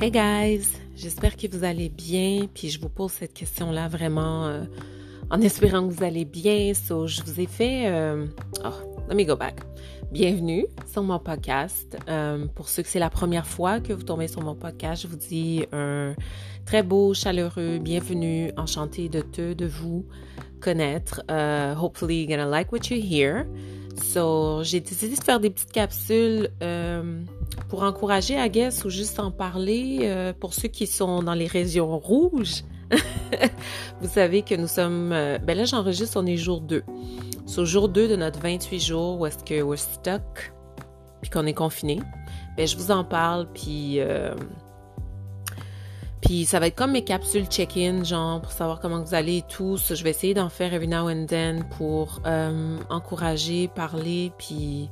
Hey guys, j'espère que vous allez bien. Puis je vous pose cette question-là vraiment euh, en espérant que vous allez bien. So, je vous ai fait. Euh, oh, let me go back. Bienvenue sur mon podcast. Euh, pour ceux que c'est la première fois que vous tombez sur mon podcast, je vous dis un très beau, chaleureux bienvenue, enchanté de te, de vous connaître. Uh, hopefully, you're gonna like what you hear. So, j'ai décidé de faire des petites capsules euh, pour encourager, I ou juste en parler euh, pour ceux qui sont dans les régions rouges. Vous savez que nous sommes... Euh, ben là, j'enregistre, on est jour 2. So, jour 2 de notre 28 jours où est-ce que we're stuck, puis qu'on est confiné. Ben, je vous en parle, puis... Puis ça va être comme mes capsules check-in, genre pour savoir comment vous allez et tout. je vais essayer d'en faire every now and then pour euh, encourager, parler, puis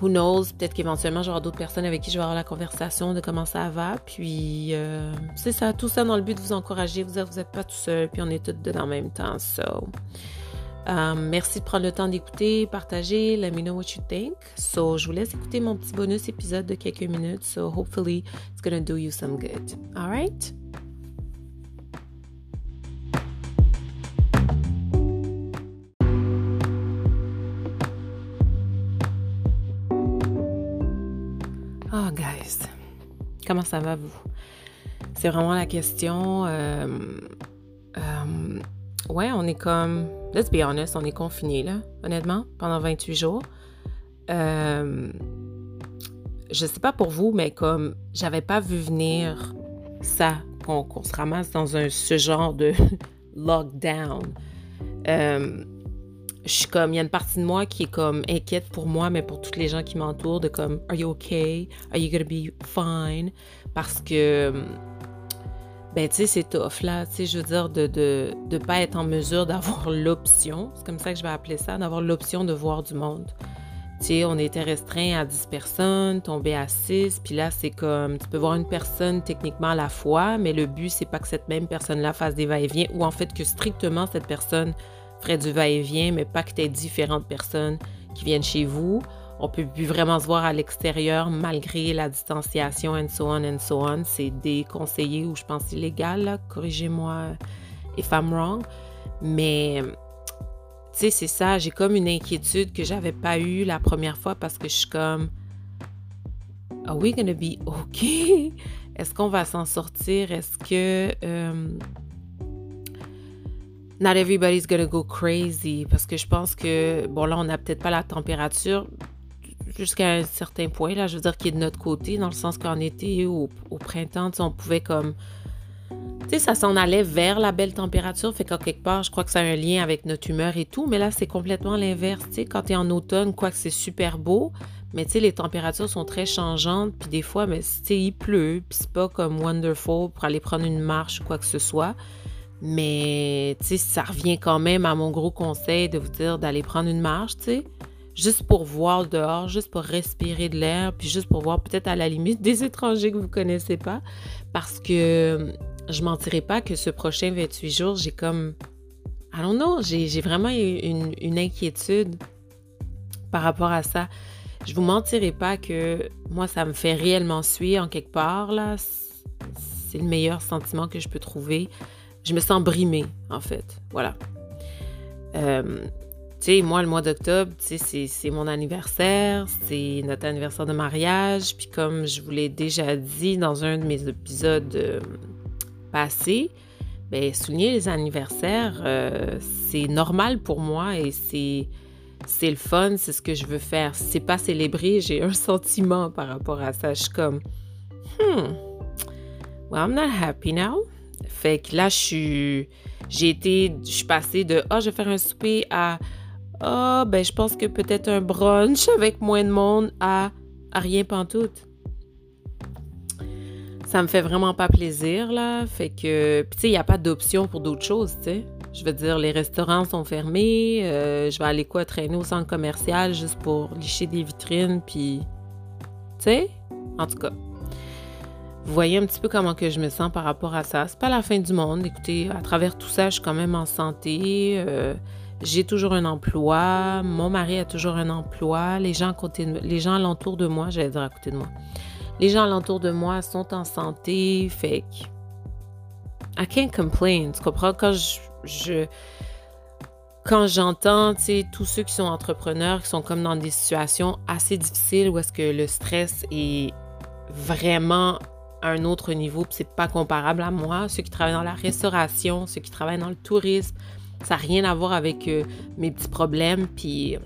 who knows, peut-être qu'éventuellement j'aurai d'autres personnes avec qui je vais avoir la conversation de comment ça va. Puis euh, c'est ça, tout ça dans le but de vous encourager, vous dire que vous n'êtes pas tout seul, puis on est tous dedans en même temps. So Um, merci de prendre le temps d'écouter, partager, let me know what you think. So, je vous laisse écouter mon petit bonus épisode de quelques minutes. So, hopefully, it's gonna do you some good. All right? Oh, guys, comment ça va, vous? C'est vraiment la question. Euh, euh, ouais, on est comme, let's be honest, on est confiné là, honnêtement, pendant 28 jours. Euh, je sais pas pour vous, mais comme j'avais pas vu venir ça, qu'on se ramasse dans un, ce genre de lockdown. Euh, je suis comme, il y a une partie de moi qui est comme inquiète pour moi, mais pour toutes les gens qui m'entourent, de comme, are you okay? Are you gonna be fine? Parce que ben tu sais, c'est tough là, tu sais, je veux dire, de ne de, pas être en mesure d'avoir l'option, c'est comme ça que je vais appeler ça, d'avoir l'option de voir du monde. Tu sais, on était restreint à 10 personnes, tombé à 6, puis là, c'est comme, tu peux voir une personne techniquement à la fois, mais le but, c'est pas que cette même personne-là fasse des va-et-vient, ou en fait que strictement cette personne ferait du va-et-vient, mais pas que tu aies différentes personnes qui viennent chez vous on peut plus vraiment se voir à l'extérieur malgré la distanciation and so on and so on. C'est déconseillé ou je pense illégal, corrigez-moi if I'm wrong. Mais tu sais, c'est ça, j'ai comme une inquiétude que j'avais pas eue la première fois parce que je suis comme Are we gonna be okay? Est-ce qu'on va s'en sortir? Est-ce que euh, not everybody's gonna go crazy? Parce que je pense que, bon, là, on n'a peut-être pas la température jusqu'à un certain point, là, je veux dire, qui est de notre côté, dans le sens qu'en été ou au, printemps, on pouvait comme. Tu sais, ça s'en allait vers la belle température, fait qu'en quelque part, je crois que ça a un lien avec notre humeur et tout, mais là, c'est complètement l'inverse. Tu sais, quand tu es en automne, quoi que c'est super beau, mais tu sais, les températures sont très changeantes, puis des fois, mais tu il pleut, puis c'est pas comme wonderful pour aller prendre une marche ou quoi que ce soit. Mais, tu sais, ça revient quand même à mon gros conseil de vous dire d'aller prendre une marche, tu sais juste pour voir dehors, juste pour respirer de l'air, puis juste pour voir peut-être à la limite des étrangers que vous connaissez pas. Parce que euh, je mentirais pas que ce prochain 28 jours, j'ai comme. Don't know, j'ai vraiment une, une, inquiétude par rapport à ça. Je vous mentirai pas que moi, ça me fait réellement suer en quelque part, là. C'est le meilleur sentiment que je peux trouver. Je me sens brimée, en fait. Voilà. Euh, tu sais, moi, le mois d'octobre, tu sais, c'est mon anniversaire, c'est notre anniversaire de mariage. Puis comme je vous l'ai déjà dit dans un de mes épisodes euh, passés, ben souligner les anniversaires, euh, c'est normal pour moi et c'est c'est le fun, c'est ce que je veux faire. Si c'est pas célébré, j'ai un sentiment par rapport à ça. Je suis comme, hmm, well, I'm not happy now. Fait que là, je suis, j'ai été, je suis passée de, oh, je vais faire un souper à ah, ben je pense que peut-être un brunch avec moins de monde à, à rien pantoute. Ça me fait vraiment pas plaisir, là. Fait que, tu sais, il n'y a pas d'option pour d'autres choses, tu sais. Je veux dire, les restaurants sont fermés. Euh, je vais aller quoi traîner au centre commercial juste pour licher des vitrines, puis... Tu sais? En tout cas. Vous voyez un petit peu comment que je me sens par rapport à ça. C'est pas la fin du monde. Écoutez, à travers tout ça, je suis quand même en santé. Euh, j'ai toujours un emploi, mon mari a toujours un emploi, les gens, à côté les gens alentour de moi, j'allais dire à côté de moi, les gens alentour de moi sont en santé, fait I can't complain. Tu comprends? Quand je, quand j'entends, tous ceux qui sont entrepreneurs, qui sont comme dans des situations assez difficiles où est-ce que le stress est vraiment à un autre niveau, puis c'est pas comparable à moi, ceux qui travaillent dans la restauration, ceux qui travaillent dans le tourisme, ça n'a rien à voir avec euh, mes petits problèmes, puis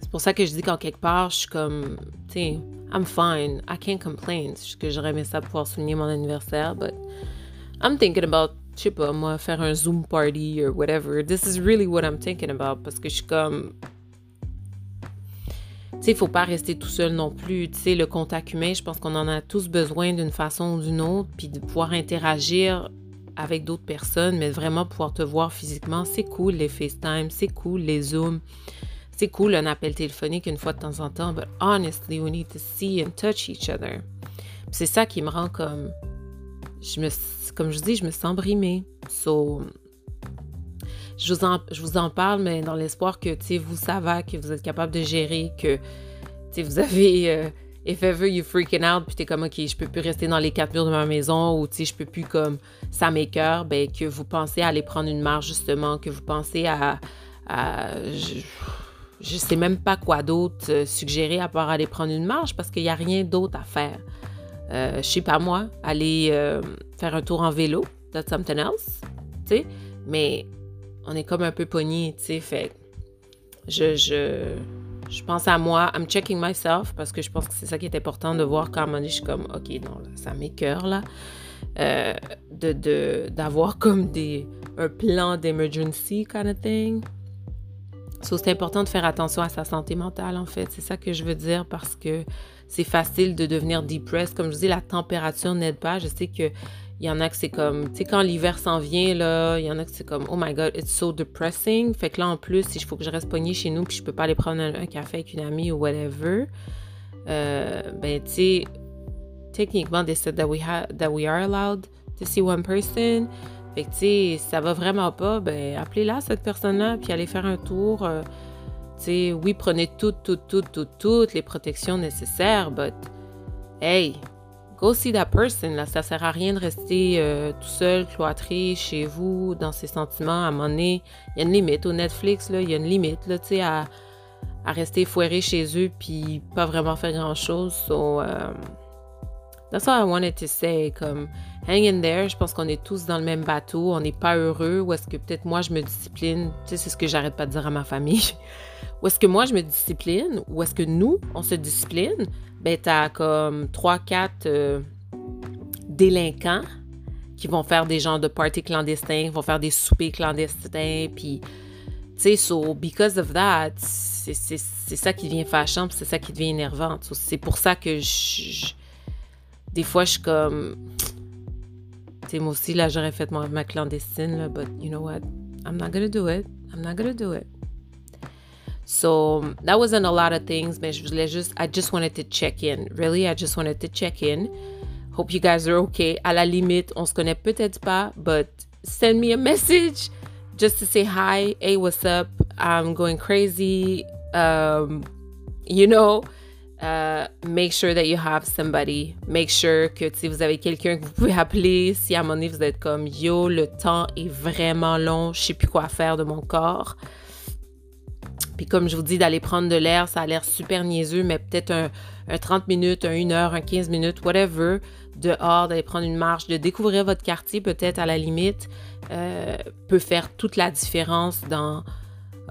c'est pour ça que je dis qu'en quelque part, je suis comme, tu sais, I'm fine, I can't complain. C'est que j'aurais aimé ça pouvoir souligner mon anniversaire, but I'm thinking about, je sais pas, moi, faire un Zoom party or whatever. This is really what I'm thinking about parce que je suis comme. Tu sais, il faut pas rester tout seul non plus. Tu sais, le contact humain, je pense qu'on en a tous besoin d'une façon ou d'une autre, puis de pouvoir interagir avec d'autres personnes, mais vraiment pouvoir te voir physiquement, c'est cool les FaceTime, c'est cool les Zooms, c'est cool un appel téléphonique une fois de temps en temps, but honestly, we need to see and touch each other. C'est ça qui me rend comme je me, comme je dis, je me sens brimée. So, je vous en, je vous en parle, mais dans l'espoir que, tu sais, vous savez que vous êtes capable de gérer, que, tu sais, vous avez, euh, if ever you freaking out, puis t'es comme, OK, je peux plus rester dans les quatre murs de ma maison, ou, tu sais, je peux plus, comme, ça m'écœure, ben, que vous pensez à aller prendre une marche, justement, que vous pensez à, je, je sais même pas quoi d'autre euh, suggérer à part aller prendre une marche, parce qu'il n'y a rien d'autre à faire. Euh, je sais pas moi, aller euh, faire un tour en vélo, that's something else, tu sais. Mais on est comme un peu pogné, tu sais. Fait je, je, je pense à moi, I'm checking myself parce que je pense que c'est ça qui est important de voir quand je suis comme, OK, non, ça m'écœure, là. Euh, de, d'avoir comme des, un plan d'emergency kind of thing. So, c'est important de faire attention à sa santé mentale, en fait. C'est ça que je veux dire parce que c'est facile de devenir depressed. Comme je dis, la température n'aide pas. Je sais que il y en a que c'est comme, tu sais, quand l'hiver s'en vient, là, il y en a que c'est comme, oh my god, it's so depressing. Fait que là, en plus, si il faut que je reste poignée chez nous, puis je peux pas aller prendre un, café avec une amie ou whatever, euh, ben, tu sais, techniquement, they said that we, that we are allowed to see one person. Fait que, tu sais, ça va vraiment pas, ben, appelez-la, cette personne-là, puis allez faire un tour. Euh, oui, prenez toutes, toutes, toutes, toutes, toutes les protections nécessaires, but hey, go see that person. Là, ça sert à rien de rester euh, tout seul, cloîtré chez vous, dans ses sentiments. À un moment donné, il y a une limite. Au Netflix, il y a une limite, là, à, à, rester foiré chez eux puis pas vraiment faire grand-chose. Um, that's all I wanted to say. Comme, hang in there. Je pense qu'on est tous dans le même bateau. On n'est pas heureux. Ou est-ce que peut-être moi, je me discipline? Tu sais, c'est ce que j'arrête pas de dire à ma famille. Ou est-ce que moi, je me discipline? Ou est-ce que nous, on se discipline? Ben, t'as comme 3-4 euh, délinquants qui vont faire des genres de parties clandestins, vont faire des soupers clandestins, puis, tu sais, so, because of that, c'est ça qui devient fâchant, c'est ça qui devient énervant. c'est pour ça que je, des fois, je suis comme, tu moi aussi, là, j'aurais fait ma, ma clandestine, là, but you know what? I'm not gonna do it. I'm not gonna do it. So that wasn't a lot of things, mais je voulais juste, I just wanted to check in. Really, I just wanted to check in. Hope you guys are okay. À la limite, on se connaît peut-être pas, but send me a message just to say hi. Hey, what's up? I'm going crazy. Um, you know, uh, make sure that you have somebody. Make sure que si vous avez quelqu'un que vous pouvez appeler, si à un moment donné vous êtes comme yo, le temps est vraiment long, je sais plus quoi faire de mon corps. Puis comme je vous dis, d'aller prendre de l'air, ça a l'air super niaiseux, mais peut-être un, 30 minutes, un 1 heure, un 15 minutes, whatever, dehors, d'aller prendre une marche, de découvrir votre quartier peut-être à la limite, euh, peut faire toute la différence dans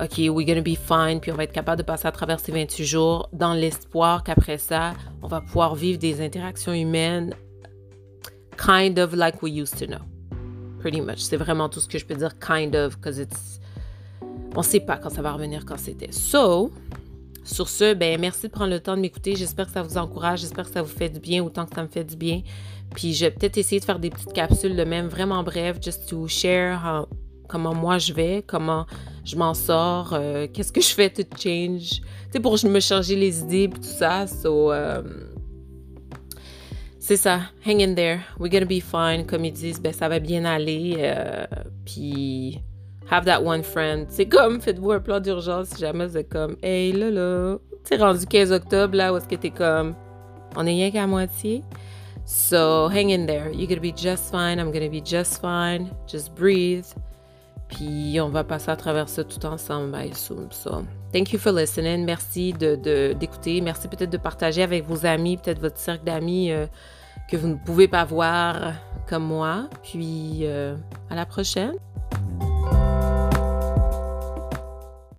OK, we're gonna be fine, puis on va être capable de passer à travers ces 28 jours dans l'espoir qu'après ça, on va pouvoir vivre des interactions humaines kind of like we used to know. Pretty much. C'est vraiment tout ce que je peux dire kind of, because it's on sait pas quand ça va revenir, quand c'était. So, sur ce, ben merci de prendre le temps de m'écouter. J'espère que ça vous encourage. J'espère que ça vous fait du bien autant que ça me fait du bien. Puis je vais peut-être essayer de faire des petites capsules de même, vraiment bref, just to share comment moi je vais, comment je m'en sors, euh, qu'est-ce que je fais to change? Tu sais, pour me changer les idées tout ça. So, euh, c'est ça. Hang in there. We're gonna be fine. Comme ils disent, ben ça va bien aller. Euh, puis have that one friend. C'est comme, faites-vous un plan d'urgence si jamais c'est comme, hey là là, t'es rendu 15 octobre là où est-ce que t'es comme, On est rien qu'à moitié. So hang in there. You're gonna be just fine. I'm gonna be just fine. Just breathe. Puis on va passer à travers ça tout ensemble, I assume. So thank you for listening. Merci de, d'écouter. Merci peut-être de partager avec vos amis, peut-être votre cercle d'amis euh, que vous ne pouvez pas voir comme moi. Puis euh, à la prochaine.